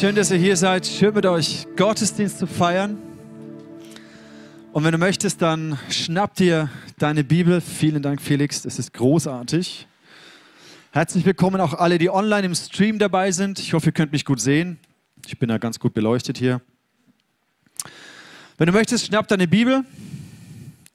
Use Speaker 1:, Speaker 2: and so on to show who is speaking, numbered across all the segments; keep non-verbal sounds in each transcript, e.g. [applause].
Speaker 1: Schön, dass ihr hier seid. Schön mit euch Gottesdienst zu feiern. Und wenn du möchtest, dann schnapp dir deine Bibel. Vielen Dank, Felix. Das ist großartig. Herzlich willkommen auch alle, die online im Stream dabei sind. Ich hoffe, ihr könnt mich gut sehen. Ich bin da ganz gut beleuchtet hier. Wenn du möchtest, schnapp deine Bibel,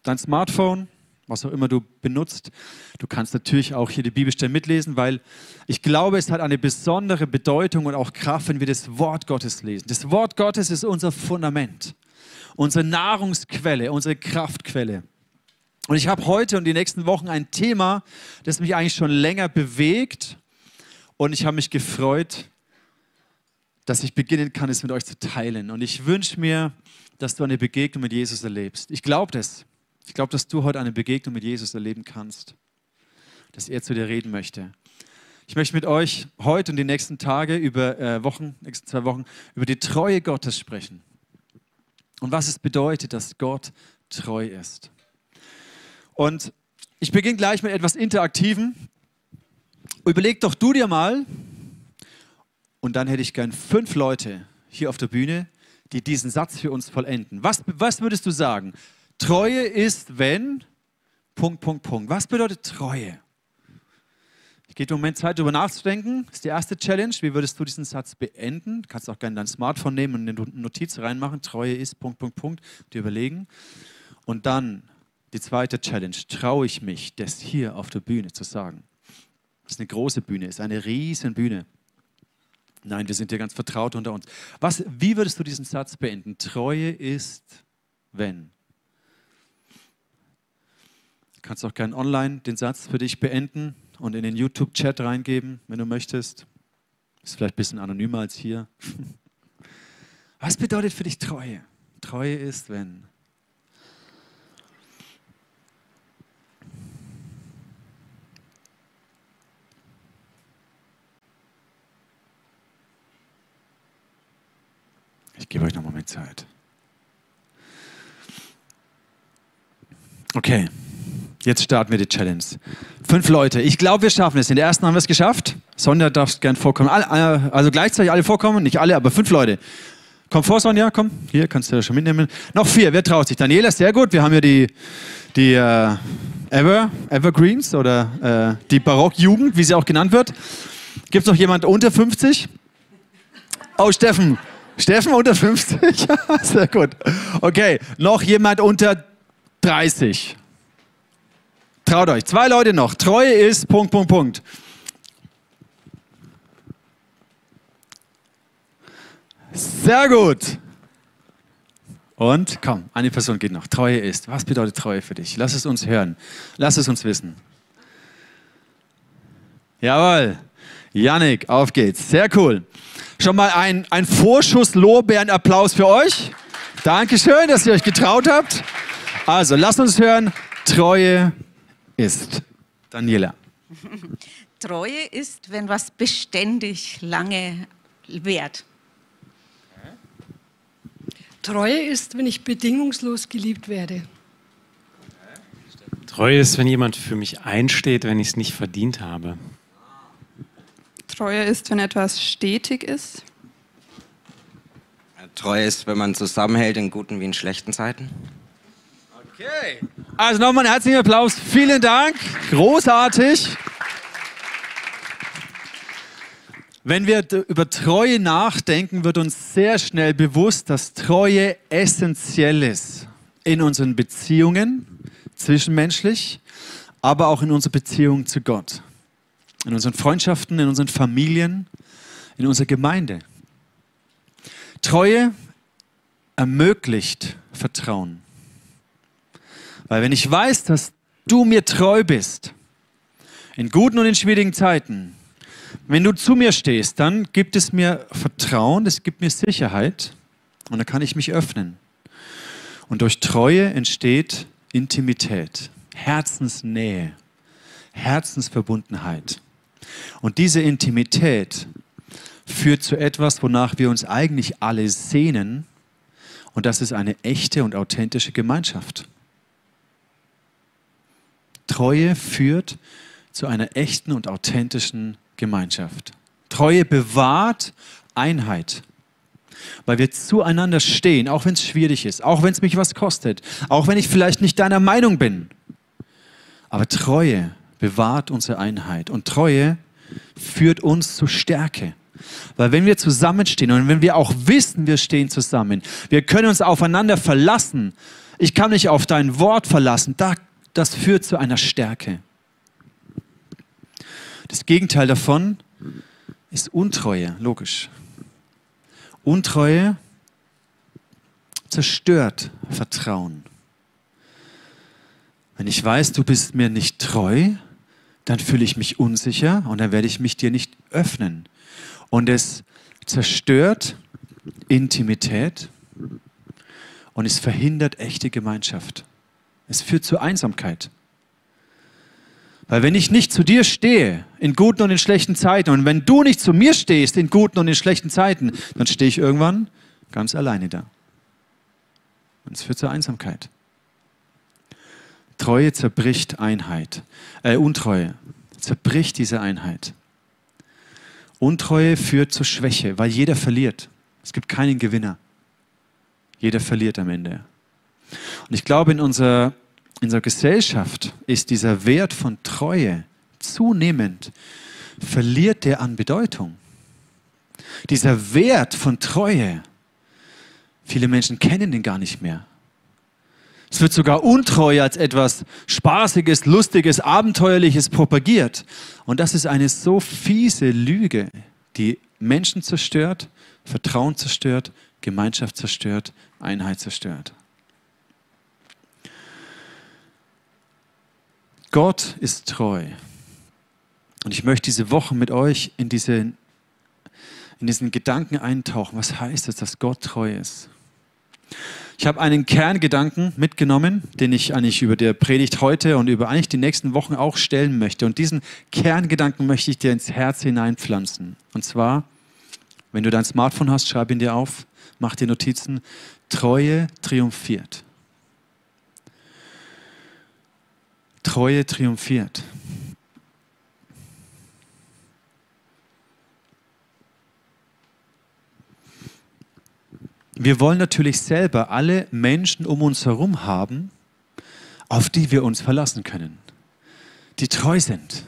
Speaker 1: dein Smartphone, was auch immer du benutzt. Du kannst natürlich auch hier die Bibelstelle mitlesen, weil ich glaube, es hat eine besondere Bedeutung und auch Kraft, wenn wir das Wort Gottes lesen. Das Wort Gottes ist unser Fundament, unsere Nahrungsquelle, unsere Kraftquelle. Und ich habe heute und die nächsten Wochen ein Thema, das mich eigentlich schon länger bewegt. Und ich habe mich gefreut, dass ich beginnen kann, es mit euch zu teilen. Und ich wünsche mir, dass du eine Begegnung mit Jesus erlebst. Ich glaube das. Ich glaube, dass du heute eine Begegnung mit Jesus erleben kannst, dass er zu dir reden möchte. Ich möchte mit euch heute und die nächsten Tage, über äh, Wochen, nächsten zwei Wochen, über die Treue Gottes sprechen. Und was es bedeutet, dass Gott treu ist. Und ich beginne gleich mit etwas Interaktivem. Überleg doch du dir mal, und dann hätte ich gern fünf Leute hier auf der Bühne, die diesen Satz für uns vollenden. Was, was würdest du sagen? Treue ist, wenn, Punkt, Punkt, Punkt. Was bedeutet Treue? Ich gebe im Moment Zeit, darüber nachzudenken. Das ist die erste Challenge. Wie würdest du diesen Satz beenden? Du kannst auch gerne dein Smartphone nehmen und eine Notiz reinmachen. Treue ist, Punkt, Punkt, Punkt. Dir überlegen. Und dann die zweite Challenge. Traue ich mich, das hier auf der Bühne zu sagen? Das ist eine große Bühne, ist eine riesen Bühne. Nein, wir sind hier ganz vertraut unter uns. Was, wie würdest du diesen Satz beenden? Treue ist, wenn kannst auch gerne online den Satz für dich beenden und in den YouTube-Chat reingeben, wenn du möchtest. Ist vielleicht ein bisschen anonymer als hier. [laughs] Was bedeutet für dich Treue? Treue ist, wenn. Ich gebe euch noch einen Moment Zeit. Okay. Jetzt starten wir die Challenge. Fünf Leute. Ich glaube, wir schaffen es. In der ersten haben wir es geschafft. Sonja darf gern vorkommen. Also gleichzeitig alle vorkommen. Nicht alle, aber fünf Leute. Komm vor, Sonja, komm. Hier kannst du schon mitnehmen. Noch vier. Wer traut sich? Daniela, sehr gut. Wir haben ja die, die äh, Ever, Evergreens oder äh, die Barockjugend, wie sie auch genannt wird. Gibt es noch jemand unter 50? Oh, Steffen. Steffen unter 50? [laughs] sehr gut. Okay. Noch jemand unter 30? Traut euch. Zwei Leute noch. Treue ist Punkt, Punkt, Punkt. Sehr gut. Und komm, eine Person geht noch. Treue ist. Was bedeutet Treue für dich? Lass es uns hören. Lass es uns wissen. Jawohl. Yannick, auf geht's. Sehr cool. Schon mal ein, ein Vorschuss Lorbeeren-Applaus für euch. Dankeschön, dass ihr euch getraut habt. Also, lasst uns hören. Treue ist. Daniela. [laughs]
Speaker 2: Treue ist, wenn was beständig lange währt.
Speaker 3: Treue ist, wenn ich bedingungslos geliebt werde.
Speaker 4: Treue ist, wenn jemand für mich einsteht, wenn ich es nicht verdient habe.
Speaker 5: Treue ist, wenn etwas stetig ist.
Speaker 6: Treue ist, wenn man zusammenhält in guten wie in schlechten Zeiten.
Speaker 1: Also nochmal einen herzlichen Applaus. Vielen Dank. Großartig. Wenn wir über Treue nachdenken, wird uns sehr schnell bewusst, dass Treue essentiell ist in unseren Beziehungen, zwischenmenschlich, aber auch in unserer Beziehung zu Gott, in unseren Freundschaften, in unseren Familien, in unserer Gemeinde. Treue ermöglicht Vertrauen. Weil wenn ich weiß, dass du mir treu bist, in guten und in schwierigen Zeiten, wenn du zu mir stehst, dann gibt es mir Vertrauen, es gibt mir Sicherheit und dann kann ich mich öffnen. Und durch Treue entsteht Intimität, Herzensnähe, Herzensverbundenheit. Und diese Intimität führt zu etwas, wonach wir uns eigentlich alle sehnen. Und das ist eine echte und authentische Gemeinschaft. Treue führt zu einer echten und authentischen Gemeinschaft. Treue bewahrt Einheit weil wir zueinander stehen, auch wenn es schwierig ist, auch wenn es mich was kostet, auch wenn ich vielleicht nicht deiner Meinung bin. Aber Treue bewahrt unsere Einheit und Treue führt uns zur Stärke. Weil wenn wir zusammenstehen und wenn wir auch wissen, wir stehen zusammen, wir können uns aufeinander verlassen. Ich kann mich auf dein Wort verlassen. Das führt zu einer Stärke. Das Gegenteil davon ist Untreue, logisch. Untreue zerstört Vertrauen. Wenn ich weiß, du bist mir nicht treu, dann fühle ich mich unsicher und dann werde ich mich dir nicht öffnen. Und es zerstört Intimität und es verhindert echte Gemeinschaft. Es führt zu Einsamkeit. Weil wenn ich nicht zu dir stehe, in guten und in schlechten Zeiten, und wenn du nicht zu mir stehst, in guten und in schlechten Zeiten, dann stehe ich irgendwann ganz alleine da. Und es führt zur Einsamkeit. Treue zerbricht Einheit. Äh, Untreue zerbricht diese Einheit. Untreue führt zur Schwäche, weil jeder verliert. Es gibt keinen Gewinner. Jeder verliert am Ende. Und ich glaube, in unserer, in unserer Gesellschaft ist dieser Wert von Treue zunehmend, verliert der an Bedeutung. Dieser Wert von Treue, viele Menschen kennen den gar nicht mehr. Es wird sogar Untreue als etwas Spaßiges, Lustiges, Abenteuerliches propagiert. Und das ist eine so fiese Lüge, die Menschen zerstört, Vertrauen zerstört, Gemeinschaft zerstört, Einheit zerstört. Gott ist treu. Und ich möchte diese Woche mit euch in, diese, in diesen Gedanken eintauchen. Was heißt es, dass Gott treu ist? Ich habe einen Kerngedanken mitgenommen, den ich eigentlich über der Predigt heute und über eigentlich die nächsten Wochen auch stellen möchte. Und diesen Kerngedanken möchte ich dir ins Herz hineinpflanzen. Und zwar, wenn du dein Smartphone hast, schreib ihn dir auf, mach dir Notizen. Treue triumphiert. Treue triumphiert. Wir wollen natürlich selber alle Menschen um uns herum haben, auf die wir uns verlassen können, die treu sind,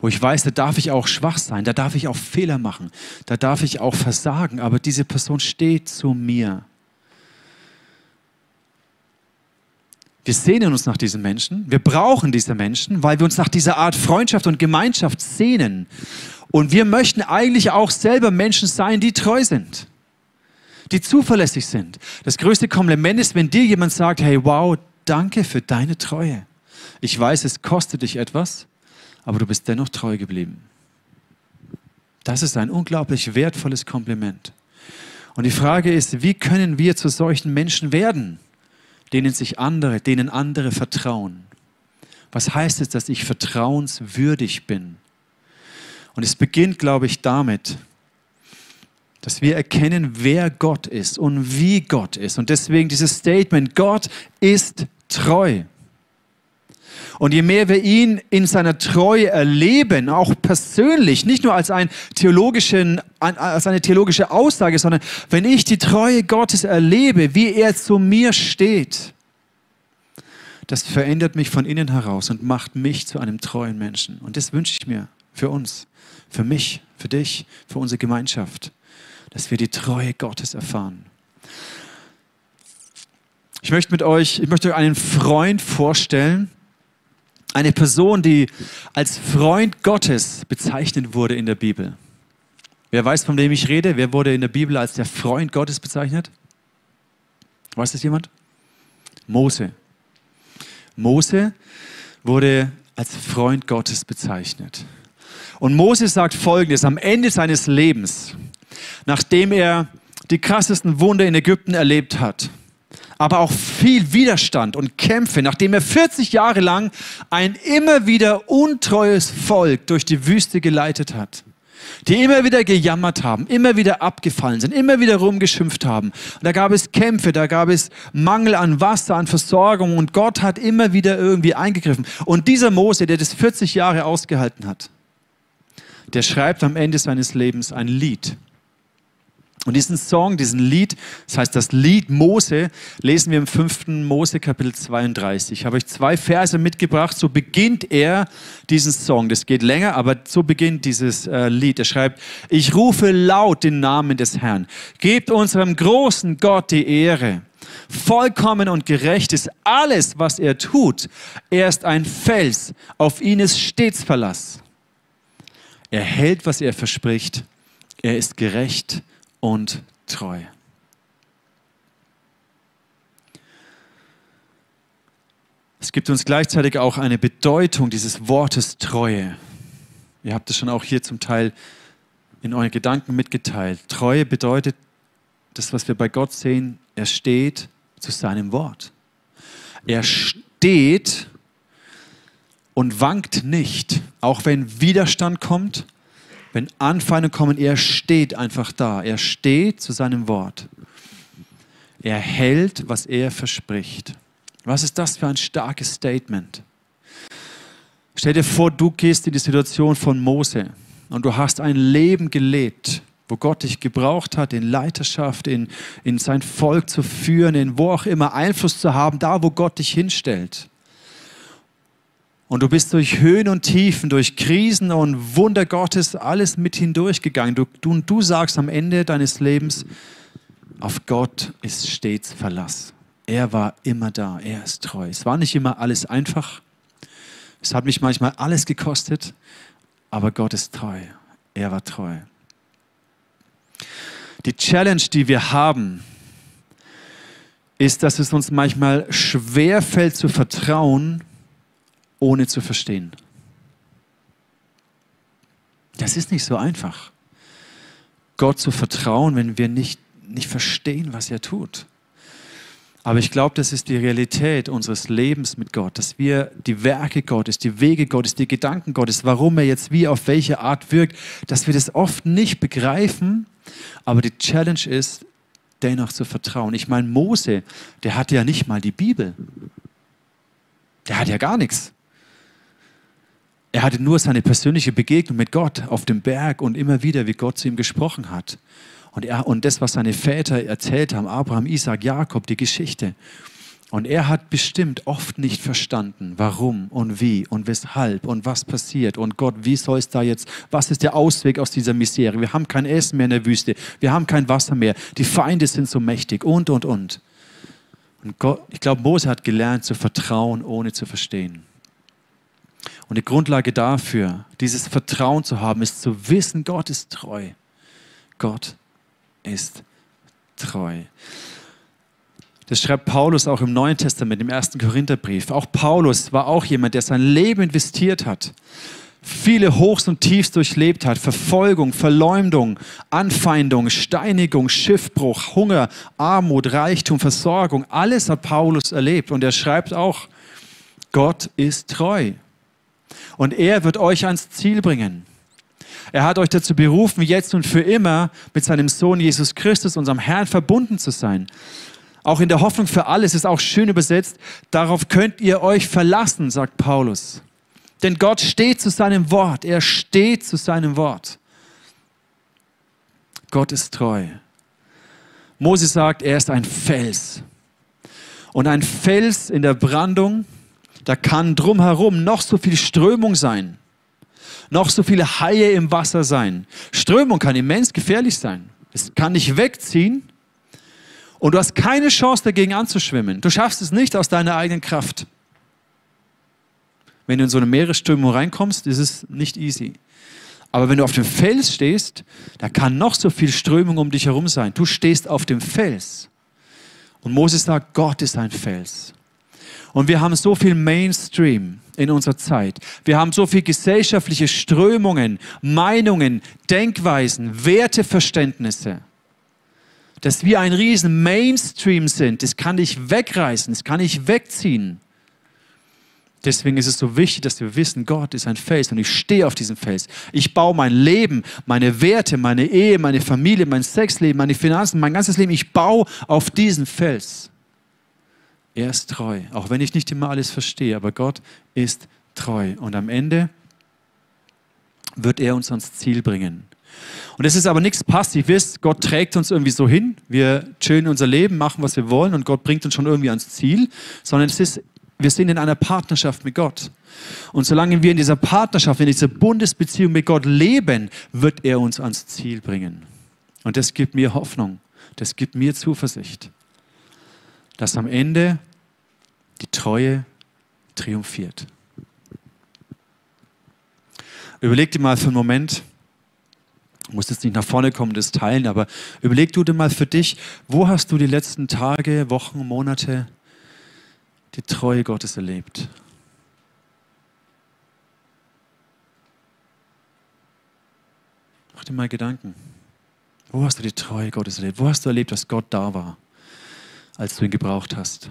Speaker 1: wo ich weiß, da darf ich auch schwach sein, da darf ich auch Fehler machen, da darf ich auch versagen, aber diese Person steht zu mir. Wir sehnen uns nach diesen Menschen, wir brauchen diese Menschen, weil wir uns nach dieser Art Freundschaft und Gemeinschaft sehnen. Und wir möchten eigentlich auch selber Menschen sein, die treu sind die zuverlässig sind. Das größte Kompliment ist, wenn dir jemand sagt, hey, wow, danke für deine Treue. Ich weiß, es kostet dich etwas, aber du bist dennoch treu geblieben. Das ist ein unglaublich wertvolles Kompliment. Und die Frage ist, wie können wir zu solchen Menschen werden, denen sich andere, denen andere vertrauen? Was heißt es, dass ich vertrauenswürdig bin? Und es beginnt, glaube ich, damit, dass wir erkennen, wer Gott ist und wie Gott ist. Und deswegen dieses Statement, Gott ist treu. Und je mehr wir ihn in seiner Treue erleben, auch persönlich, nicht nur als, ein theologischen, als eine theologische Aussage, sondern wenn ich die Treue Gottes erlebe, wie er zu mir steht, das verändert mich von innen heraus und macht mich zu einem treuen Menschen. Und das wünsche ich mir für uns, für mich, für dich, für unsere Gemeinschaft dass wir die Treue Gottes erfahren. Ich möchte mit euch, ich möchte euch einen Freund vorstellen, eine Person, die als Freund Gottes bezeichnet wurde in der Bibel. Wer weiß, von wem ich rede? Wer wurde in der Bibel als der Freund Gottes bezeichnet? Weiß das jemand? Mose. Mose wurde als Freund Gottes bezeichnet. Und Mose sagt Folgendes am Ende seines Lebens nachdem er die krassesten Wunder in Ägypten erlebt hat, aber auch viel Widerstand und Kämpfe, nachdem er 40 Jahre lang ein immer wieder untreues Volk durch die Wüste geleitet hat, die immer wieder gejammert haben, immer wieder abgefallen sind, immer wieder rumgeschimpft haben. Und da gab es Kämpfe, da gab es Mangel an Wasser, an Versorgung und Gott hat immer wieder irgendwie eingegriffen. Und dieser Mose, der das 40 Jahre ausgehalten hat, der schreibt am Ende seines Lebens ein Lied Und diesen Song, diesen Lied, das heißt das Lied Mose, lesen wir im 5. Mose Kapitel 32. Ich habe euch zwei Verse mitgebracht, so beginnt er diesen Song. Das geht länger, aber so beginnt dieses äh, Lied. Er schreibt, ich rufe laut den Namen des Herrn. Gebt unserem großen Gott die Ehre. Vollkommen und gerecht ist alles, was er tut. Er ist ein Fels, auf ihn ist stets Verlass. Er hält, was er verspricht. Er ist gerecht und treu. Es gibt uns gleichzeitig auch eine Bedeutung dieses Wortes Treue. Ihr habt es schon auch hier zum Teil in euren Gedanken mitgeteilt. Treue bedeutet, das, was wir bei Gott sehen, er steht zu seinem Wort. Er steht und wankt nicht, auch wenn Widerstand kommt, wenn Anfeindungen kommen, er steht einfach da. Er steht zu seinem Wort. Er hält, was er verspricht. Was ist das für ein starkes Statement? Stell dir vor, du gehst in die Situation von Mose und du hast ein Leben gelebt, wo Gott dich gebraucht hat, in Leiterschaft, in, in sein Volk zu führen, in wo auch immer Einfluss zu haben, da wo Gott dich hinstellt. Und du bist durch Höhen und Tiefen, durch Krisen und Wunder Gottes alles mit hindurchgegangen. Du, du, du sagst am Ende deines Lebens, auf Gott ist stets Verlass. Er war immer da, er ist treu. Es war nicht immer alles einfach. Es hat mich manchmal alles gekostet, aber Gott ist treu. Er war treu. Die Challenge, die wir haben, ist, dass es uns manchmal schwer fällt zu vertrauen, ohne zu verstehen. Das ist nicht so einfach, Gott zu vertrauen, wenn wir nicht, nicht verstehen, was er tut. Aber ich glaube, das ist die Realität unseres Lebens mit Gott, dass wir die Werke Gottes, die Wege Gottes, die Gedanken Gottes, warum er jetzt wie auf welche Art wirkt, dass wir das oft nicht begreifen. Aber die Challenge ist, dennoch zu vertrauen. Ich meine, Mose, der hatte ja nicht mal die Bibel. Der hat ja gar nichts. Er hatte nur seine persönliche Begegnung mit Gott auf dem Berg und immer wieder, wie Gott zu ihm gesprochen hat. Und, er, und das, was seine Väter erzählt haben, Abraham, Isaac, Jakob, die Geschichte. Und er hat bestimmt oft nicht verstanden, warum und wie und weshalb und was passiert. Und Gott, wie soll es da jetzt, was ist der Ausweg aus dieser Misere? Wir haben kein Essen mehr in der Wüste, wir haben kein Wasser mehr, die Feinde sind so mächtig und, und, und. Und Gott, ich glaube, Mose hat gelernt zu vertrauen, ohne zu verstehen. Und die Grundlage dafür, dieses Vertrauen zu haben, ist zu wissen, Gott ist treu. Gott ist treu. Das schreibt Paulus auch im Neuen Testament, im ersten Korintherbrief. Auch Paulus war auch jemand, der sein Leben investiert hat, viele Hochs und Tiefs durchlebt hat, Verfolgung, Verleumdung, Anfeindung, Steinigung, Schiffbruch, Hunger, Armut, Reichtum, Versorgung, alles hat Paulus erlebt. Und er schreibt auch, Gott ist treu. Und er wird euch ans Ziel bringen. Er hat euch dazu berufen, jetzt und für immer mit seinem Sohn Jesus Christus, unserem Herrn, verbunden zu sein. Auch in der Hoffnung für alles ist auch schön übersetzt, darauf könnt ihr euch verlassen, sagt Paulus. Denn Gott steht zu seinem Wort. Er steht zu seinem Wort. Gott ist treu. Mose sagt, er ist ein Fels. Und ein Fels in der Brandung da kann drumherum noch so viel Strömung sein, noch so viele Haie im Wasser sein. Strömung kann immens gefährlich sein. Es kann dich wegziehen und du hast keine Chance dagegen anzuschwimmen. Du schaffst es nicht aus deiner eigenen Kraft. Wenn du in so eine Meeresströmung reinkommst, ist es nicht easy. Aber wenn du auf dem Fels stehst, da kann noch so viel Strömung um dich herum sein. Du stehst auf dem Fels. Und Moses sagt, Gott ist ein Fels. Und wir haben so viel Mainstream in unserer Zeit. Wir haben so viel gesellschaftliche Strömungen, Meinungen, Denkweisen, Werteverständnisse, dass wir ein riesen Mainstream sind. Das kann dich wegreißen, das kann dich wegziehen. Deswegen ist es so wichtig, dass wir wissen, Gott ist ein Fels und ich stehe auf diesem Fels. Ich baue mein Leben, meine Werte, meine Ehe, meine Familie, mein Sexleben, meine Finanzen, mein ganzes Leben. Ich baue auf diesen Fels. Er ist treu, auch wenn ich nicht immer alles verstehe, aber Gott ist treu. Und am Ende wird er uns ans Ziel bringen. Und es ist aber nichts Passives. Gott trägt uns irgendwie so hin. Wir chillen unser Leben, machen, was wir wollen und Gott bringt uns schon irgendwie ans Ziel. Sondern es ist, wir sind in einer Partnerschaft mit Gott. Und solange wir in dieser Partnerschaft, in dieser Bundesbeziehung mit Gott leben, wird er uns ans Ziel bringen. Und das gibt mir Hoffnung. Das gibt mir Zuversicht, dass am Ende die Treue triumphiert. Überleg dir mal für einen Moment, du musst jetzt nicht nach vorne kommen, das teilen, aber überleg du dir mal für dich, wo hast du die letzten Tage, Wochen, Monate die Treue Gottes erlebt? Mach dir mal Gedanken. Wo hast du die Treue Gottes erlebt? Wo hast du erlebt, dass Gott da war, als du ihn gebraucht hast?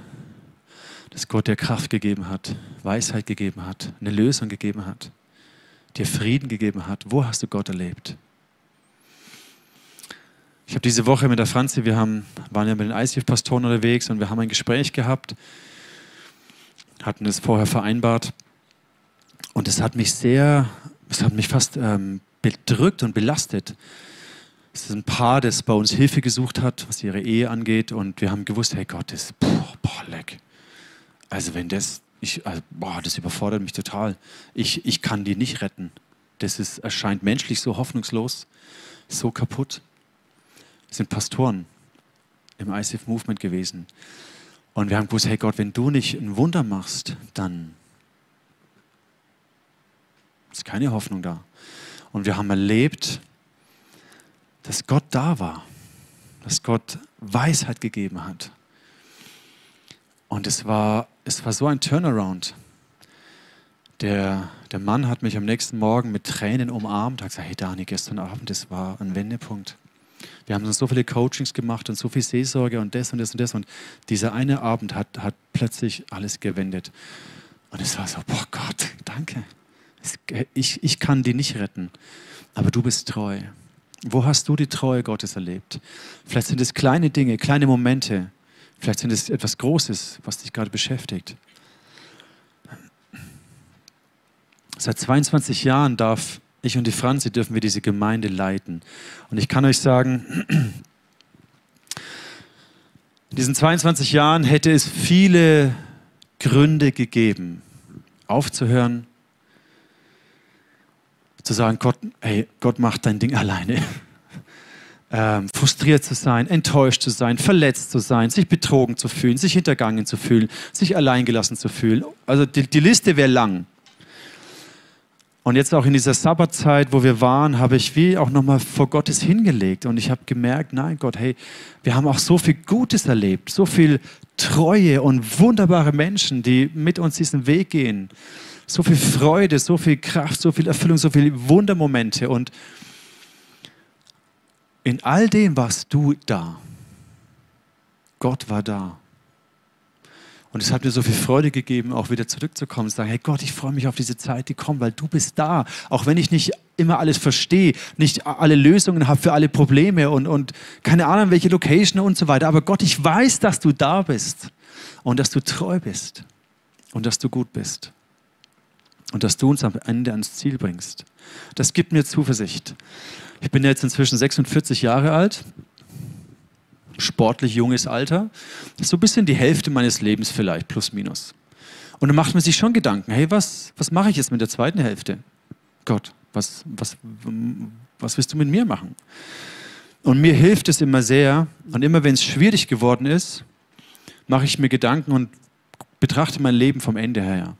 Speaker 1: Dass Gott dir Kraft gegeben hat, Weisheit gegeben hat, eine Lösung gegeben hat, dir Frieden gegeben hat. Wo hast du Gott erlebt? Ich habe diese Woche mit der Franzi, wir haben, waren ja mit den ICF-Pastoren unterwegs und wir haben ein Gespräch gehabt, hatten es vorher vereinbart und es hat mich sehr, es hat mich fast ähm, bedrückt und belastet. Es ist ein Paar, das bei uns Hilfe gesucht hat, was ihre Ehe angeht. Und wir haben gewusst, hey Gott, das, boah, boah leck. Also wenn das, ich, also, boah, das überfordert mich total. Ich, ich kann die nicht retten. Das ist, erscheint menschlich so hoffnungslos, so kaputt. Das sind Pastoren im ICF Movement gewesen. Und wir haben gewusst, hey Gott, wenn du nicht ein Wunder machst, dann ist keine Hoffnung da. Und wir haben erlebt, dass Gott da war, dass Gott Weisheit gegeben hat. Und es war, es war so ein Turnaround. Der, der Mann hat mich am nächsten Morgen mit Tränen umarmt, hat gesagt, hey Dani, gestern Abend, das war ein Wendepunkt. Wir haben so viele Coachings gemacht und so viel Seelsorge und das und das und das. Und dieser eine Abend hat, hat plötzlich alles gewendet. Und es war so, boah Gott, danke. Ich, ich kann die nicht retten, aber du bist treu. Wo hast du die Treue Gottes erlebt? Vielleicht sind es kleine Dinge, kleine Momente. Vielleicht sind es etwas Großes, was dich gerade beschäftigt. Seit 22 Jahren darf ich und die Franzi dürfen wir diese Gemeinde leiten. Und ich kann euch sagen, in diesen 22 Jahren hätte es viele Gründe gegeben, aufzuhören, zu sagen, Gott, hey, Gott macht dein Ding alleine. [laughs] Ähm, frustriert zu sein, enttäuscht zu sein, verletzt zu sein, sich betrogen zu fühlen, sich hintergangen zu fühlen, sich alleingelassen zu fühlen. Also die, die Liste wäre lang. Und jetzt auch in dieser Sabbatzeit, wo wir waren, habe ich wie auch nochmal vor Gottes hingelegt. Und ich habe gemerkt, nein Gott, hey, wir haben auch so viel Gutes erlebt, so viel Treue und wunderbare Menschen, die mit uns diesen Weg gehen so viel Freude, so viel Kraft, so viel Erfüllung, so viele Wundermomente. Und in all dem warst du da. Gott war da. Und es hat mir so viel Freude gegeben, auch wieder zurückzukommen und zu sagen, hey Gott, ich freue mich auf diese Zeit, die kommt, weil du bist da. Auch wenn ich nicht immer alles verstehe, nicht alle Lösungen habe für alle Probleme und, und keine Ahnung, welche Location und so weiter. Aber Gott, ich weiß, dass du da bist und dass du treu bist und dass du gut bist und dass du uns am Ende ans Ziel bringst. Das gibt mir Zuversicht. Ich bin jetzt inzwischen 46 Jahre alt, sportlich junges Alter. So ein bisschen die Hälfte meines Lebens vielleicht, plus minus. Und dann macht man sich schon Gedanken, hey, was, was mache ich jetzt mit der zweiten Hälfte? Gott, was, was, was willst du mit mir machen? Und mir hilft es immer sehr, und immer wenn es schwierig geworden ist, mache ich mir Gedanken und betrachte mein Leben vom Ende her.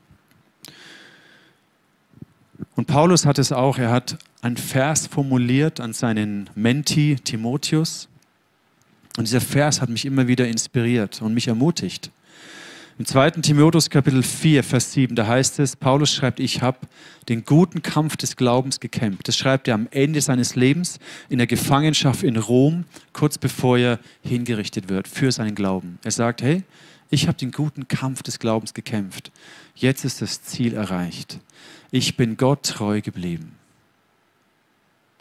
Speaker 1: Und Paulus hat es auch, er hat einen Vers formuliert an seinen Menti Timotheus. Und dieser Vers hat mich immer wieder inspiriert und mich ermutigt. Im 2. Timotheus Kapitel 4, Vers 7, da heißt es, Paulus schreibt, ich habe den guten Kampf des Glaubens gekämpft. Das schreibt er am Ende seines Lebens in der Gefangenschaft in Rom, kurz bevor er hingerichtet wird für seinen Glauben. Er sagt, hey, ich habe den guten Kampf des Glaubens gekämpft. Jetzt ist das Ziel erreicht. Ich bin Gott treu geblieben.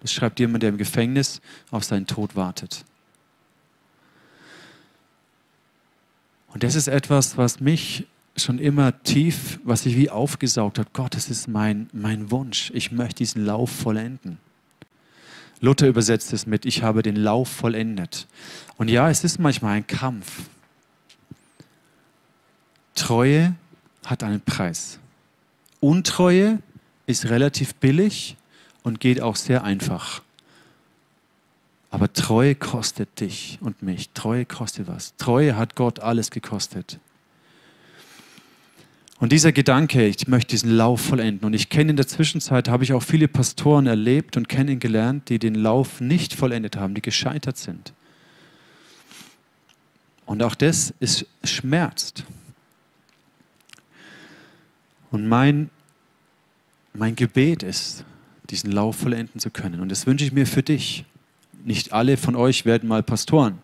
Speaker 1: Das schreibt jemand, der im Gefängnis auf seinen Tod wartet. Und das ist etwas, was mich schon immer tief, was ich wie aufgesaugt hat. Gott, das ist mein, mein Wunsch. Ich möchte diesen Lauf vollenden. Luther übersetzt es mit, ich habe den Lauf vollendet. Und ja, es ist manchmal ein Kampf. Treue hat einen Preis. Untreue ist relativ billig und geht auch sehr einfach. Aber Treue kostet dich und mich. Treue kostet was. Treue hat Gott alles gekostet. Und dieser Gedanke, ich möchte diesen Lauf vollenden. Und ich kenne in der Zwischenzeit, habe ich auch viele Pastoren erlebt und kennengelernt, die den Lauf nicht vollendet haben, die gescheitert sind. Und auch das ist schmerzt. Und mein, mein Gebet ist, diesen Lauf vollenden zu können. Und das wünsche ich mir für dich. Nicht alle von euch werden mal Pastoren,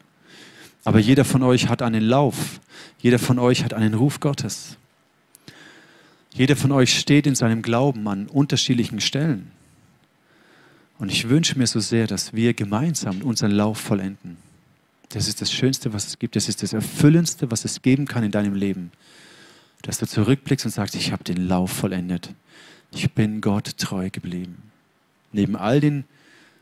Speaker 1: aber jeder von euch hat einen Lauf. Jeder von euch hat einen Ruf Gottes. Jeder von euch steht in seinem Glauben an unterschiedlichen Stellen. Und ich wünsche mir so sehr, dass wir gemeinsam unseren Lauf vollenden. Das ist das Schönste, was es gibt. Das ist das Erfüllendste, was es geben kann in deinem Leben. Dass du zurückblickst und sagst, ich habe den Lauf vollendet. Ich bin Gott treu geblieben. Neben all den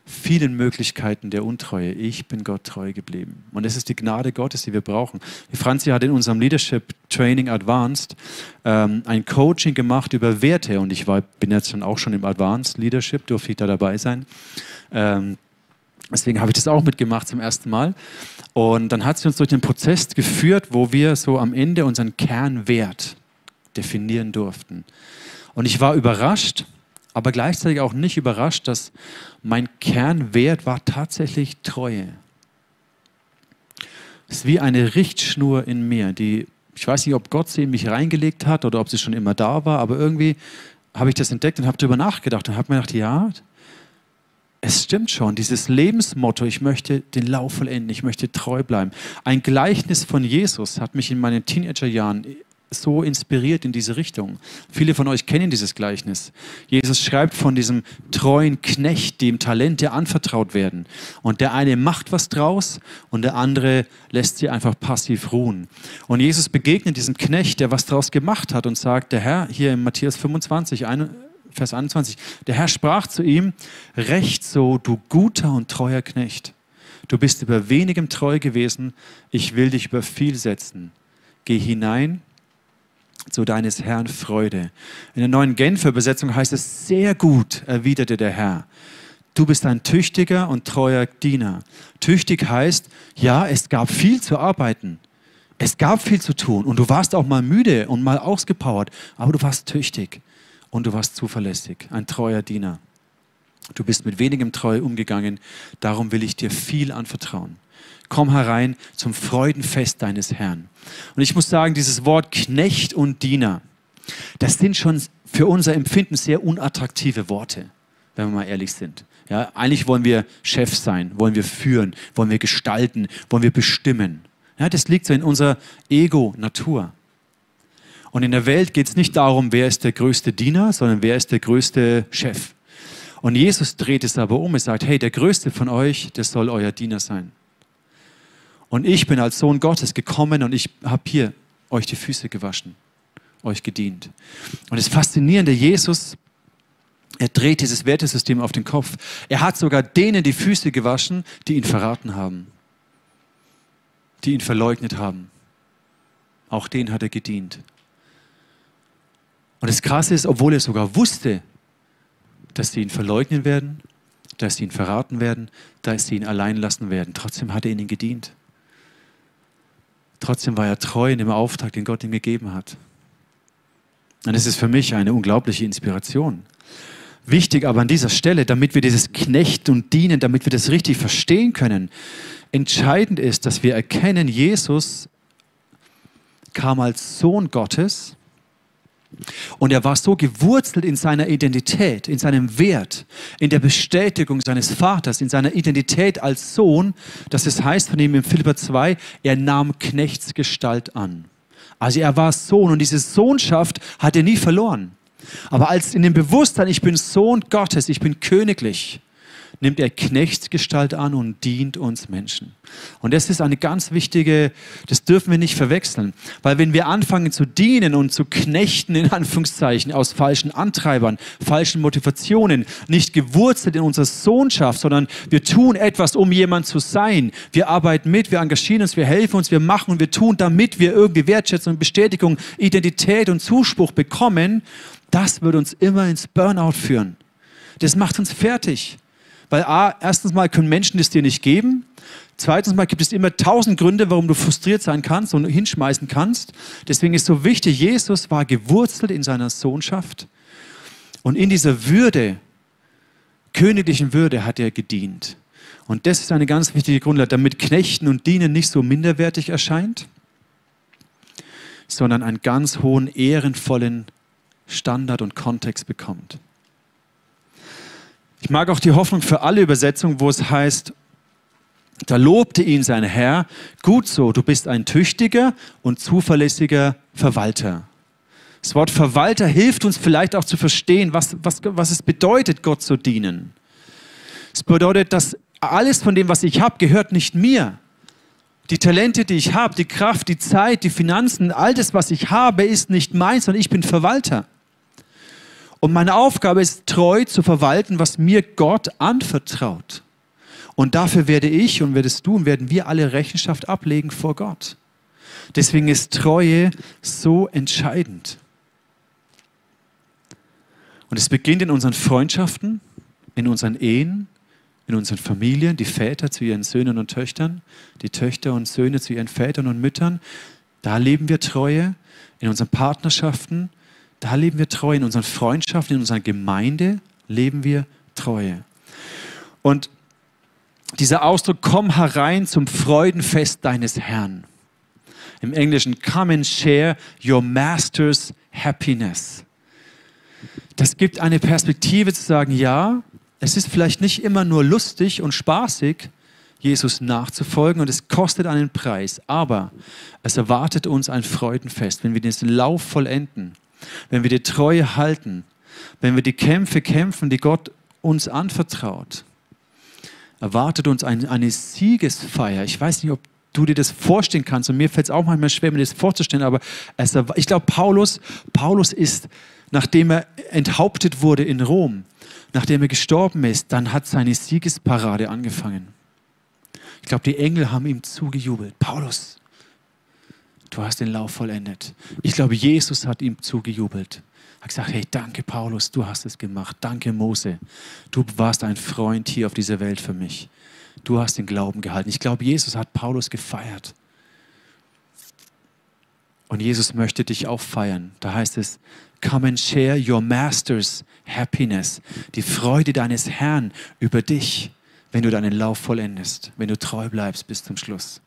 Speaker 1: vielen Möglichkeiten der Untreue. Ich bin Gott treu geblieben. Und das ist die Gnade Gottes, die wir brauchen. Die Franzi hat in unserem Leadership Training Advanced ähm, ein Coaching gemacht über Werte. Und ich war, bin jetzt schon auch schon im Advanced Leadership, durfte ich da dabei sein. Ähm, deswegen habe ich das auch mitgemacht zum ersten Mal. Und dann hat sie uns durch den Prozess geführt, wo wir so am Ende unseren Kernwert definieren durften. Und ich war überrascht, aber gleichzeitig auch nicht überrascht, dass mein Kernwert war tatsächlich Treue. Es ist wie eine Richtschnur in mir, die, ich weiß nicht, ob Gott sie in mich reingelegt hat oder ob sie schon immer da war, aber irgendwie habe ich das entdeckt und habe darüber nachgedacht und habe mir gedacht, ja, es stimmt schon, dieses Lebensmotto, ich möchte den Lauf vollenden, ich möchte treu bleiben. Ein Gleichnis von Jesus hat mich in meinen Teenagerjahren so inspiriert in diese Richtung. Viele von euch kennen dieses Gleichnis. Jesus schreibt von diesem treuen Knecht, dem Talente anvertraut werden. Und der eine macht was draus und der andere lässt sie einfach passiv ruhen. Und Jesus begegnet diesem Knecht, der was draus gemacht hat und sagt, der Herr, hier in Matthäus 25, Vers 21, der Herr sprach zu ihm, Recht so, du guter und treuer Knecht. Du bist über wenigem treu gewesen, ich will dich über viel setzen. Geh hinein zu deines Herrn Freude. In der neuen Genfer Übersetzung heißt es, sehr gut, erwiderte der Herr. Du bist ein tüchtiger und treuer Diener. Tüchtig heißt, ja, es gab viel zu arbeiten. Es gab viel zu tun und du warst auch mal müde und mal ausgepowert, aber du warst tüchtig und du warst zuverlässig, ein treuer Diener. Du bist mit wenigem treu umgegangen, darum will ich dir viel anvertrauen komm herein zum Freudenfest deines Herrn. Und ich muss sagen, dieses Wort Knecht und Diener, das sind schon für unser Empfinden sehr unattraktive Worte, wenn wir mal ehrlich sind. Ja, eigentlich wollen wir Chef sein, wollen wir führen, wollen wir gestalten, wollen wir bestimmen. Ja, das liegt so in unserer Ego-Natur. Und in der Welt geht es nicht darum, wer ist der größte Diener, sondern wer ist der größte Chef. Und Jesus dreht es aber um und sagt, hey, der größte von euch, das soll euer Diener sein. Und ich bin als Sohn Gottes gekommen und ich habe hier euch die Füße gewaschen, euch gedient. Und das Faszinierende, Jesus, er dreht dieses Wertesystem auf den Kopf. Er hat sogar denen die Füße gewaschen, die ihn verraten haben, die ihn verleugnet haben. Auch denen hat er gedient. Und das Krasse ist, obwohl er sogar wusste, dass sie ihn verleugnen werden, dass sie ihn verraten werden, dass sie ihn allein lassen werden, trotzdem hat er ihnen gedient. Trotzdem war er treu in dem Auftrag, den Gott ihm gegeben hat. Und es ist für mich eine unglaubliche Inspiration. Wichtig aber an dieser Stelle, damit wir dieses Knecht und Dienen, damit wir das richtig verstehen können, entscheidend ist, dass wir erkennen, Jesus kam als Sohn Gottes und er war so gewurzelt in seiner Identität, in seinem Wert, in der Bestätigung seines Vaters, in seiner Identität als Sohn, dass es heißt von ihm in Philipper 2, er nahm Knechtsgestalt an. Also er war Sohn und diese Sohnschaft hat er nie verloren. Aber als in dem Bewusstsein, ich bin Sohn Gottes, ich bin königlich, nimmt er Knechtsgestalt an und dient uns Menschen. Und das ist eine ganz wichtige, das dürfen wir nicht verwechseln. Weil wenn wir anfangen zu dienen und zu knechten, in Anführungszeichen, aus falschen Antreibern, falschen Motivationen, nicht gewurzelt in unserer Sohnschaft, sondern wir tun etwas, um jemand zu sein. Wir arbeiten mit, wir engagieren uns, wir helfen uns, wir machen und wir tun, damit wir irgendwie Wertschätzung, Bestätigung, Identität und Zuspruch bekommen, das wird uns immer ins Burnout führen. Das macht uns fertig. Weil A, erstens mal können Menschen das dir nicht geben. Zweitens mal gibt es immer tausend Gründe, warum du frustriert sein kannst und hinschmeißen kannst. Deswegen ist so wichtig, Jesus war gewurzelt in seiner Sohnschaft. Und in dieser Würde, königlichen Würde, hat er gedient. Und das ist eine ganz wichtige Grundlage, damit Knechten und Dienen nicht so minderwertig erscheint, sondern einen ganz hohen, ehrenvollen Standard und Kontext bekommt. Ich mag auch die Hoffnung für alle Übersetzungen, wo es heißt, da lobte ihn sein Herr, gut so, du bist ein tüchtiger und zuverlässiger Verwalter. Das Wort Verwalter hilft uns vielleicht auch zu verstehen, was, was, was es bedeutet, Gott zu dienen. Es bedeutet, dass alles von dem, was ich habe, gehört nicht mir. Die Talente, die ich habe, die Kraft, die Zeit, die Finanzen, all das, was ich habe, ist nicht meins, sondern ich bin Verwalter. Und meine Aufgabe ist, treu zu verwalten, was mir Gott anvertraut. Und dafür werde ich und werdest du und werden wir alle Rechenschaft ablegen vor Gott. Deswegen ist Treue so entscheidend. Und es beginnt in unseren Freundschaften, in unseren Ehen, in unseren Familien, die Väter zu ihren Söhnen und Töchtern, die Töchter und Söhne zu ihren Vätern und Müttern. Da leben wir Treue. In unseren Partnerschaften, da leben wir Treue. In unseren Freundschaften, in unserer Gemeinde leben wir Treue. Und dieser Ausdruck, komm herein zum Freudenfest deines Herrn. Im Englischen, come and share your master's happiness. Das gibt eine Perspektive zu sagen, ja, es ist vielleicht nicht immer nur lustig und spaßig, Jesus nachzufolgen und es kostet einen Preis, aber es erwartet uns ein Freudenfest, wenn wir diesen Lauf vollenden wenn wir die Treue halten, wenn wir die Kämpfe kämpfen, die Gott uns anvertraut, erwartet uns ein, eine Siegesfeier. Ich weiß nicht, ob du dir das vorstellen kannst. Und mir fällt es auch manchmal schwer, mir das vorzustellen. Aber es, ich glaube, Paulus, Paulus ist, nachdem er enthauptet wurde in Rom, nachdem er gestorben ist, dann hat seine Siegesparade angefangen. Ich glaube, die Engel haben ihm zugejubelt. Paulus, du hast den Lauf vollendet. Ich glaube, Jesus hat ihm zugejubelt. Hat gesagt, hey, danke Paulus, du hast es gemacht. Danke Mose, du warst ein Freund hier auf dieser Welt für mich. Du hast den Glauben gehalten. Ich glaube, Jesus hat Paulus gefeiert. Und Jesus möchte dich auch feiern. Da heißt es, come and share your master's happiness. Die Freude deines Herrn über dich, wenn du deinen Lauf vollendest, wenn du treu bleibst bis zum Schluss.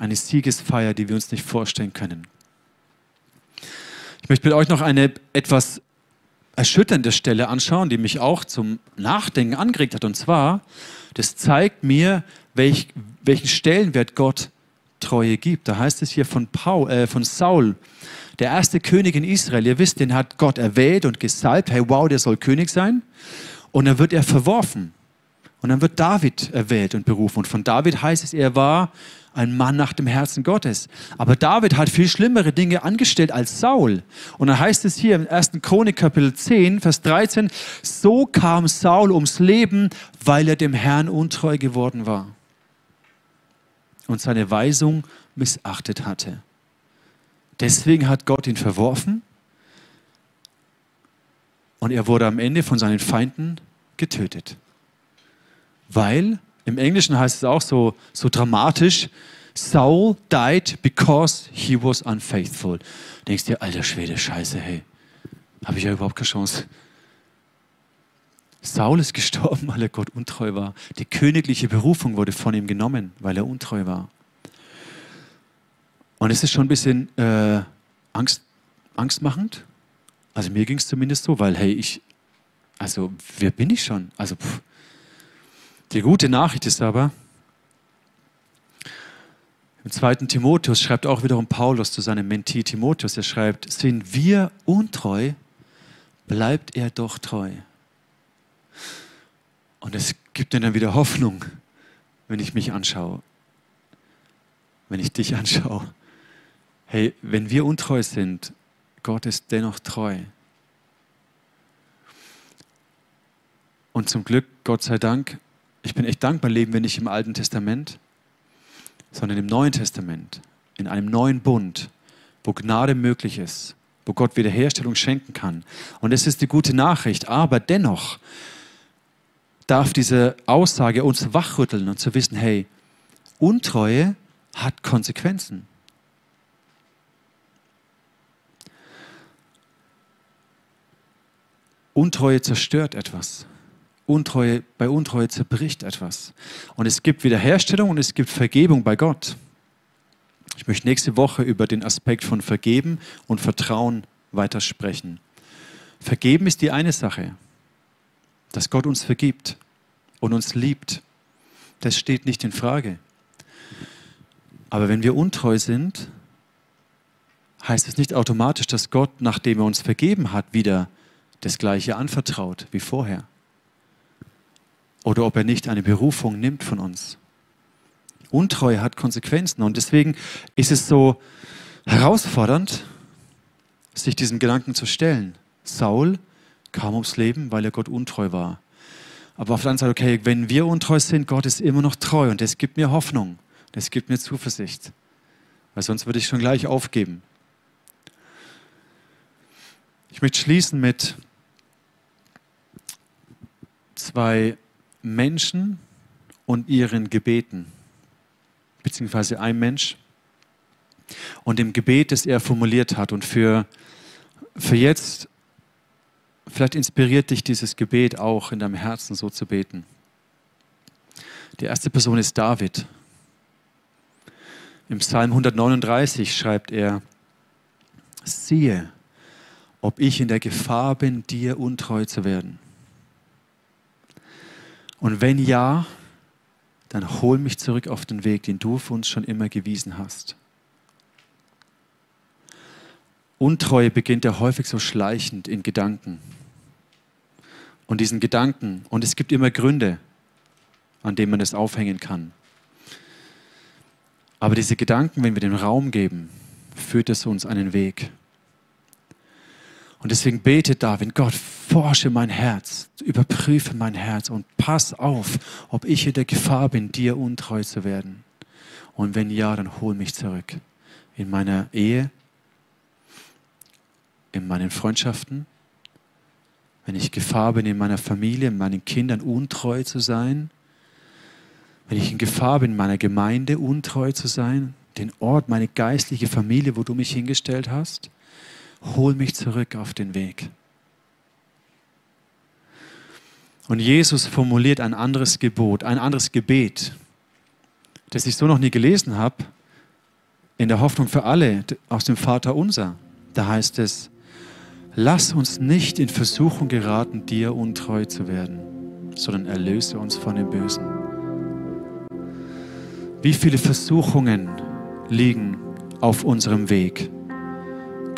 Speaker 1: Eine Siegesfeier, die wir uns nicht vorstellen können. Ich möchte mit euch noch eine etwas erschütternde Stelle anschauen, die mich auch zum Nachdenken angeregt hat. Und zwar, das zeigt mir, welch, welchen Stellenwert Gott Treue gibt. Da heißt es hier von, Paul, äh, von Saul, der erste König in Israel. Ihr wisst, den hat Gott erwählt und gesalbt. Hey, wow, der soll König sein. Und dann wird er verworfen. Und dann wird David erwählt und berufen. Und von David heißt es, er war ein Mann nach dem Herzen Gottes. Aber David hat viel schlimmere Dinge angestellt als Saul. Und dann heißt es hier im 1. Chronik Kapitel 10, Vers 13, so kam Saul ums Leben, weil er dem Herrn untreu geworden war und seine Weisung missachtet hatte. Deswegen hat Gott ihn verworfen und er wurde am Ende von seinen Feinden getötet. Weil im Englischen heißt es auch so, so dramatisch, Saul died because he was unfaithful. Denkst dir, alter Schwede, scheiße, hey, habe ich ja überhaupt keine Chance. Saul ist gestorben, [laughs] weil er Gott untreu war. Die königliche Berufung wurde von ihm genommen, weil er untreu war. Und es ist schon ein bisschen äh, Angst, angstmachend. Also mir ging es zumindest so, weil hey, ich, also wer bin ich schon? Also pff, die gute Nachricht ist aber, im zweiten Timotheus schreibt auch wiederum Paulus zu seinem Mentee Timotheus, er schreibt, sind wir untreu, bleibt er doch treu. Und es gibt mir dann wieder Hoffnung, wenn ich mich anschaue, wenn ich dich anschaue. Hey, wenn wir untreu sind, Gott ist dennoch treu. Und zum Glück, Gott sei Dank, ich bin echt dankbar, leben wir nicht im Alten Testament, sondern im Neuen Testament, in einem neuen Bund, wo Gnade möglich ist, wo Gott Wiederherstellung schenken kann. Und es ist die gute Nachricht, aber dennoch darf diese Aussage uns wachrütteln und zu wissen, hey, Untreue hat Konsequenzen. Untreue zerstört etwas. Untreue, bei Untreue zerbricht etwas. Und es gibt Wiederherstellung und es gibt Vergebung bei Gott. Ich möchte nächste Woche über den Aspekt von Vergeben und Vertrauen weiter sprechen. Vergeben ist die eine Sache, dass Gott uns vergibt und uns liebt. Das steht nicht in Frage. Aber wenn wir untreu sind, heißt es nicht automatisch, dass Gott, nachdem er uns vergeben hat, wieder das Gleiche anvertraut wie vorher oder ob er nicht eine Berufung nimmt von uns. Untreue hat Konsequenzen und deswegen ist es so herausfordernd, sich diesem Gedanken zu stellen. Saul kam ums Leben, weil er Gott untreu war. Aber auf der anderen Seite, okay, wenn wir untreu sind, Gott ist immer noch treu und das gibt mir Hoffnung, das gibt mir Zuversicht, weil sonst würde ich schon gleich aufgeben. Ich möchte schließen mit zwei Menschen und ihren Gebeten, beziehungsweise ein Mensch und dem Gebet, das er formuliert hat. Und für, für jetzt, vielleicht inspiriert dich dieses Gebet auch in deinem Herzen so zu beten. Die erste Person ist David. Im Psalm 139 schreibt er, siehe, ob ich in der Gefahr bin, dir untreu zu werden. Und wenn ja, dann hol mich zurück auf den Weg, den du für uns schon immer gewiesen hast. Untreue beginnt ja häufig so schleichend in Gedanken. Und diesen Gedanken, und es gibt immer Gründe, an denen man es aufhängen kann. Aber diese Gedanken, wenn wir den Raum geben, führt es uns einen Weg. Und deswegen betet David, Gott, forsche mein Herz, überprüfe mein Herz und pass auf, ob ich in der Gefahr bin, dir untreu zu werden. Und wenn ja, dann hol mich zurück. In meiner Ehe, in meinen Freundschaften, wenn ich Gefahr bin, in meiner Familie, in meinen Kindern untreu zu sein, wenn ich in Gefahr bin, in meiner Gemeinde untreu zu sein, den Ort, meine geistliche Familie, wo du mich hingestellt hast, hol mich zurück auf den Weg. Und Jesus formuliert ein anderes Gebot, ein anderes Gebet, das ich so noch nie gelesen habe, in der Hoffnung für alle aus dem Vater unser. Da heißt es, lass uns nicht in Versuchung geraten, dir untreu zu werden, sondern erlöse uns von dem Bösen. Wie viele Versuchungen liegen auf unserem Weg?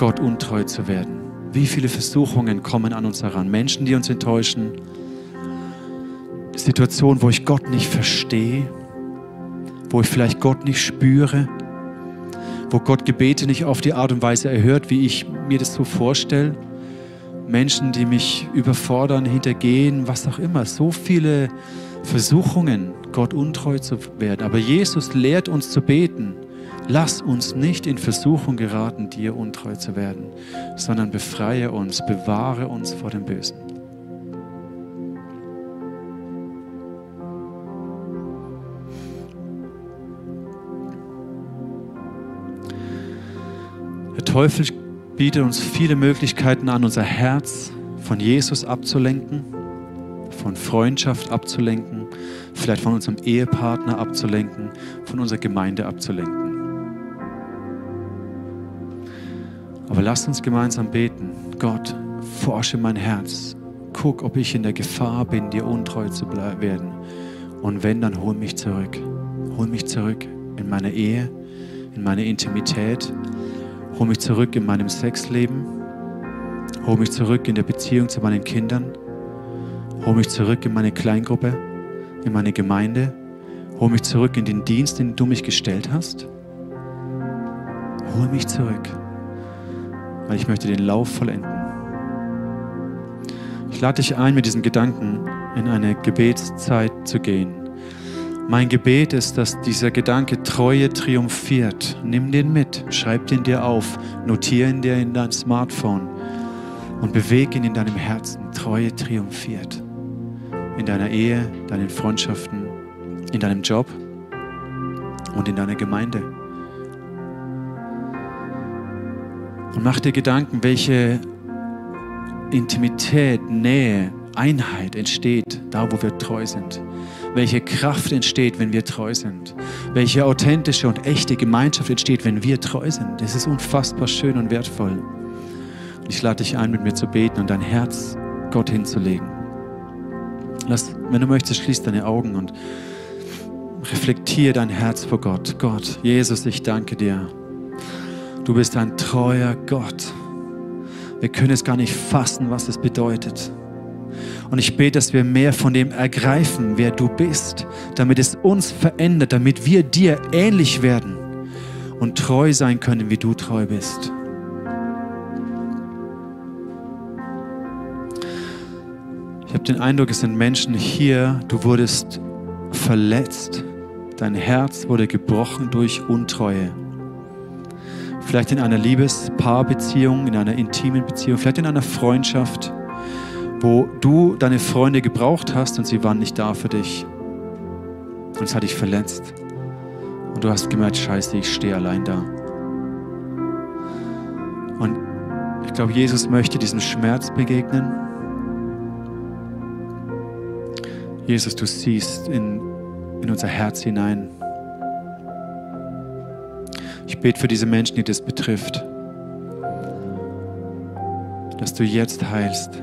Speaker 1: Gott untreu zu werden. Wie viele Versuchungen kommen an uns heran? Menschen, die uns enttäuschen. Situationen, wo ich Gott nicht verstehe, wo ich vielleicht Gott nicht spüre, wo Gott Gebete nicht auf die Art und Weise erhört, wie ich mir das so vorstelle. Menschen, die mich überfordern, hintergehen, was auch immer. So viele Versuchungen, Gott untreu zu werden. Aber Jesus lehrt uns zu beten. Lass uns nicht in Versuchung geraten, dir untreu zu werden, sondern befreie uns, bewahre uns vor dem Bösen. Der Teufel bietet uns viele Möglichkeiten an, unser Herz von Jesus abzulenken, von Freundschaft abzulenken, vielleicht von unserem Ehepartner abzulenken, von unserer Gemeinde abzulenken. Aber lasst uns gemeinsam beten. Gott, forsche mein Herz. Guck, ob ich in der Gefahr bin, dir untreu zu werden. Und wenn, dann hol mich zurück. Hol mich zurück in meine Ehe, in meine Intimität. Hol mich zurück in meinem Sexleben. Hol mich zurück in der Beziehung zu meinen Kindern. Hol mich zurück in meine Kleingruppe, in meine Gemeinde. Hol mich zurück in den Dienst, den du mich gestellt hast. Hol mich zurück, weil ich möchte den Lauf vollenden. Ich lade dich ein, mit diesem Gedanken in eine Gebetszeit zu gehen. Mein Gebet ist, dass dieser Gedanke Treue triumphiert. Nimm den mit, schreib den dir auf, notiere ihn dir in dein Smartphone und bewege ihn in deinem Herzen. Treue triumphiert. In deiner Ehe, deinen Freundschaften, in deinem Job und in deiner Gemeinde. Und mach dir Gedanken, welche Intimität, Nähe, Einheit entsteht, da wo wir treu sind. Welche Kraft entsteht, wenn wir treu sind. Welche authentische und echte Gemeinschaft entsteht, wenn wir treu sind. Das ist unfassbar schön und wertvoll. Und ich lade dich ein, mit mir zu beten und dein Herz Gott hinzulegen. Lass, wenn du möchtest, schließ deine Augen und reflektiere dein Herz vor Gott. Gott, Jesus, ich danke dir. Du bist ein treuer Gott. Wir können es gar nicht fassen, was es bedeutet. Und ich bete, dass wir mehr von dem ergreifen, wer du bist, damit es uns verändert, damit wir dir ähnlich werden und treu sein können, wie du treu bist. Ich habe den Eindruck, es sind Menschen hier, du wurdest verletzt, dein Herz wurde gebrochen durch Untreue. Vielleicht in einer Liebespaarbeziehung, in einer intimen Beziehung, vielleicht in einer Freundschaft wo du deine Freunde gebraucht hast und sie waren nicht da für dich. Und es hat dich verletzt. Und du hast gemerkt, scheiße, ich stehe allein da. Und ich glaube, Jesus möchte diesem Schmerz begegnen. Jesus, du siehst in, in unser Herz hinein. Ich bete für diese Menschen, die das betrifft, dass du jetzt heilst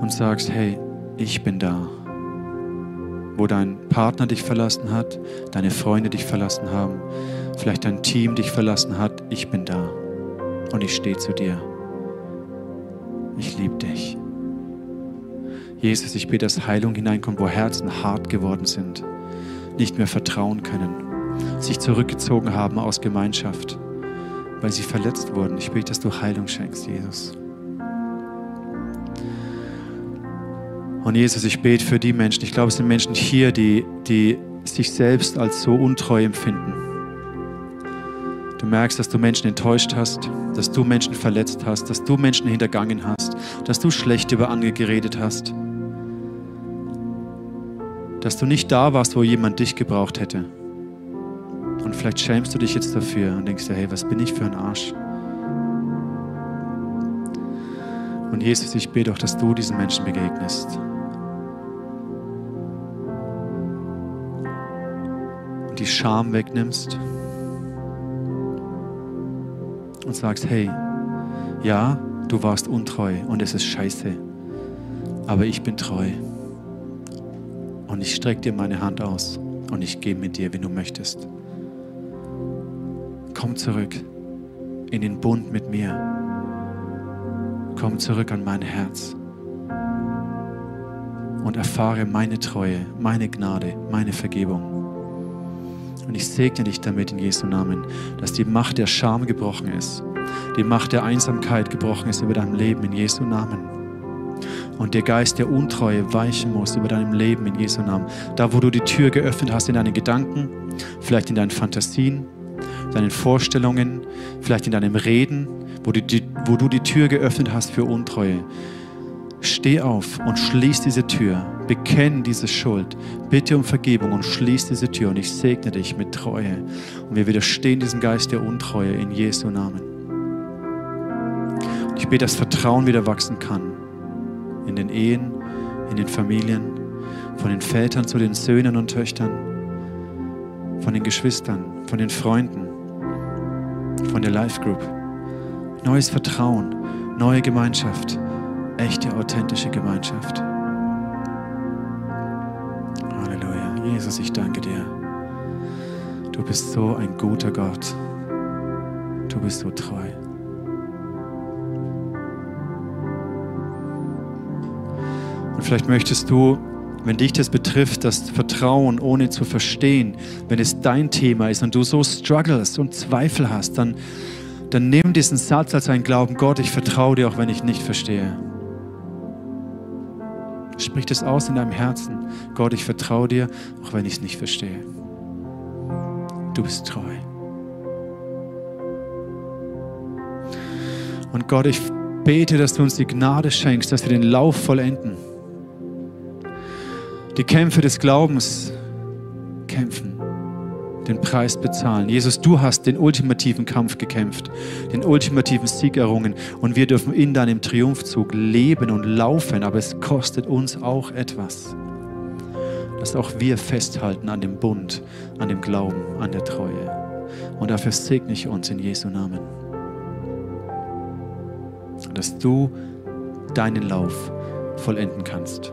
Speaker 1: und sagst, hey, ich bin da. Wo dein Partner dich verlassen hat, deine Freunde dich verlassen haben, vielleicht dein Team dich verlassen hat, ich bin da. Und ich stehe zu dir. Ich liebe dich. Jesus, ich bete, dass Heilung hineinkommt, wo Herzen hart geworden sind, nicht mehr vertrauen können, sich zurückgezogen haben aus Gemeinschaft, weil sie verletzt wurden. Ich bete, dass du Heilung schenkst, Jesus. Und Jesus, ich bete für die Menschen. Ich glaube, es sind Menschen hier, die, die sich selbst als so untreu empfinden. Du merkst, dass du Menschen enttäuscht hast, dass du Menschen verletzt hast, dass du Menschen hintergangen hast, dass du schlecht über andere geredet hast, dass du nicht da warst, wo jemand dich gebraucht hätte. Und vielleicht schämst du dich jetzt dafür und denkst dir, hey, was bin ich für ein Arsch? Und Jesus, ich bete auch, dass du diesen Menschen begegnest. die Scham wegnimmst und sagst, hey, ja, du warst untreu und es ist scheiße, aber ich bin treu. Und ich strecke dir meine Hand aus und ich gehe mit dir, wenn du möchtest. Komm zurück in den Bund mit mir. Komm zurück an mein Herz und erfahre meine Treue, meine Gnade, meine Vergebung. Und ich segne dich damit in Jesu Namen, dass die Macht der Scham gebrochen ist, die Macht der Einsamkeit gebrochen ist über deinem Leben in Jesu Namen. Und der Geist der Untreue weichen muss über deinem Leben in Jesu Namen. Da, wo du die Tür geöffnet hast in deinen Gedanken, vielleicht in deinen Fantasien, deinen Vorstellungen, vielleicht in deinem Reden, wo du die, wo du die Tür geöffnet hast für Untreue. Steh auf und schließ diese Tür Bekenn diese Schuld. Bitte um Vergebung und schließ diese Tür. Und ich segne dich mit Treue. Und wir widerstehen diesem Geist der Untreue in Jesu Namen. Und ich bete, dass Vertrauen wieder wachsen kann. In den Ehen, in den Familien, von den Vätern zu den Söhnen und Töchtern, von den Geschwistern, von den Freunden, von der Life Group. Neues Vertrauen, neue Gemeinschaft, echte, authentische Gemeinschaft. Jesus, ich danke dir. Du bist so ein guter Gott. Du bist so treu. Vielleicht möchtest du, wenn dich das betrifft, das Vertrauen ohne zu verstehen, wenn es dein Thema ist und du so struggles und Zweifel hast, dann, dann nimm diesen Satz als einen Glauben, Gott, ich vertraue dir, auch wenn ich nicht verstehe. Sprich das aus in deinem Herzen. Gott, ich vertraue dir, auch wenn ich es nicht verstehe. Du bist treu. Und Gott, ich bete, dass du uns die Gnade schenkst, dass wir den Lauf vollenden. Die Kämpfe des Glaubens kämpfen, den Preis bezahlen. Jesus, du hast den ultimativen Kampf gekämpft, den ultimativen Sieg errungen und wir dürfen in deinem Triumphzug leben und laufen, aber es kostet uns auch etwas. Dass auch wir festhalten an dem Bund, an dem Glauben, an der Treue. Und dafür segne ich uns in Jesu Namen dass du deinen Lauf vollenden kannst.